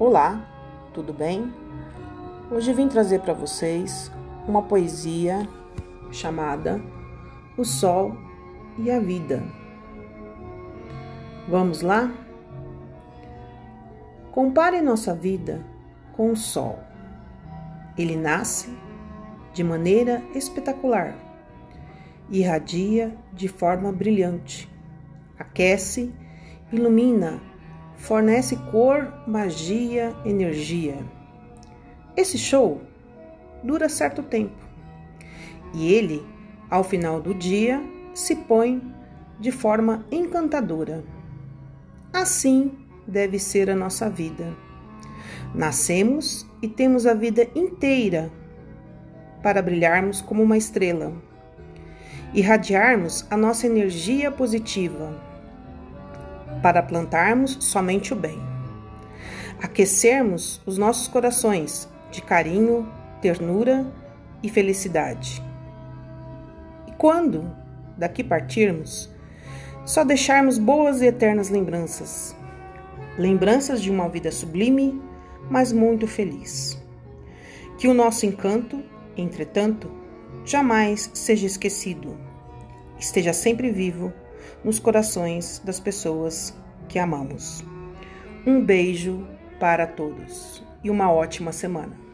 Olá, tudo bem? Hoje vim trazer para vocês uma poesia chamada O Sol e a Vida. Vamos lá? Compare nossa vida com o Sol. Ele nasce de maneira espetacular, irradia de forma brilhante, aquece, ilumina fornece cor, magia, energia. Esse show dura certo tempo e ele, ao final do dia, se põe de forma encantadora. Assim deve ser a nossa vida. Nascemos e temos a vida inteira para brilharmos como uma estrela, irradiarmos a nossa energia positiva para plantarmos somente o bem. Aquecermos os nossos corações de carinho, ternura e felicidade. E quando daqui partirmos, só deixarmos boas e eternas lembranças. Lembranças de uma vida sublime, mas muito feliz. Que o nosso encanto, entretanto, jamais seja esquecido. Esteja sempre vivo nos corações das pessoas que amamos. Um beijo para todos e uma ótima semana.